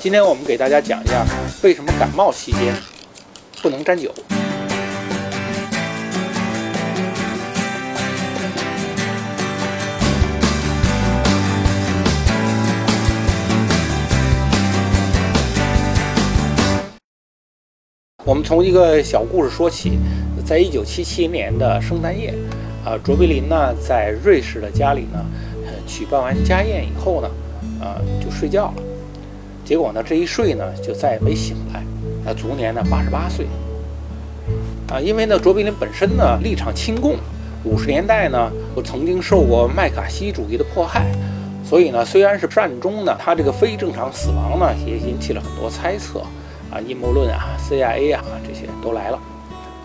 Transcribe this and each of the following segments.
今天我们给大家讲一下为什么感冒期间不能沾酒。我们从一个小故事说起，在一九七七年的圣诞夜，啊，卓别林呢在瑞士的家里呢，举办完家宴以后呢，啊，就睡觉了。结果呢，这一睡呢，就再也没醒来。那卒年呢，八十八岁。啊，因为呢，卓别林本身呢立场亲共，五十年代呢，我曾经受过麦卡锡主义的迫害，所以呢，虽然是善终呢，他这个非正常死亡呢，也引起了很多猜测。啊，阴谋论啊，CIA 啊，这些都来了，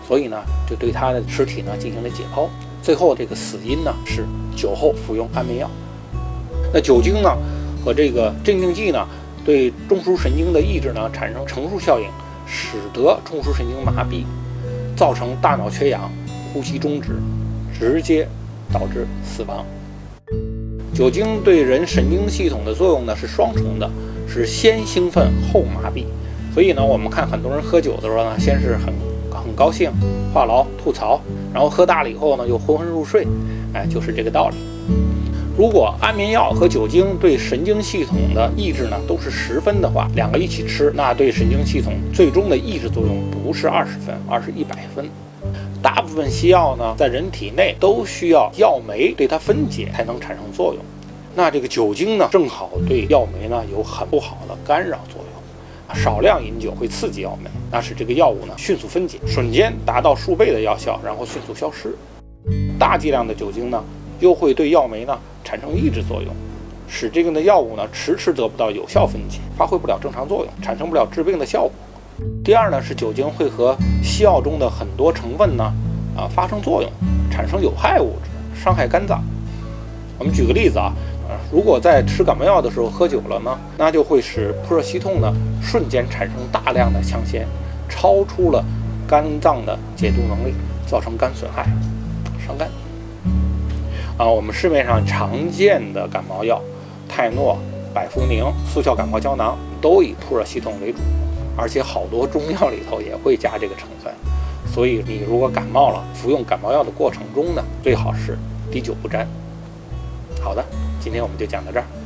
所以呢，就对他的尸体呢进行了解剖。最后这个死因呢是酒后服用安眠药。那酒精呢和这个镇静剂呢，对中枢神经的抑制呢产生乘数效应，使得中枢神经麻痹，造成大脑缺氧、呼吸中止，直接导致死亡。酒精对人神经系统的作用呢是双重的，是先兴奋后麻痹。所以呢，我们看很多人喝酒的时候呢，先是很很高兴，话痨吐槽，然后喝大了以后呢，又昏昏入睡，哎，就是这个道理。如果安眠药和酒精对神经系统的抑制呢都是十分的话，两个一起吃，那对神经系统最终的抑制作用不是二十分，而是一百分。大部分西药呢，在人体内都需要药酶对它分解才能产生作用，那这个酒精呢，正好对药酶呢有很不好的干扰作用。少量饮酒会刺激药酶，那使这个药物呢迅速分解，瞬间达到数倍的药效，然后迅速消失。大剂量的酒精呢，又会对药酶呢产生抑制作用，使这个的药物呢迟迟得不到有效分解，发挥不了正常作用，产生不了治病的效果。第二呢，是酒精会和西药中的很多成分呢啊发生作用，产生有害物质，伤害肝脏。我们举个例子啊。呃如果在吃感冒药的时候喝酒了呢，那就会使扑热息痛呢瞬间产生大量的羟酰，超出了肝脏的解毒能力，造成肝损害，伤肝。啊，我们市面上常见的感冒药，泰诺、百服宁、速效感冒胶囊都以扑热系统为主，而且好多中药里头也会加这个成分。所以你如果感冒了，服用感冒药的过程中呢，最好是滴酒不沾。好的。今天我们就讲到这儿。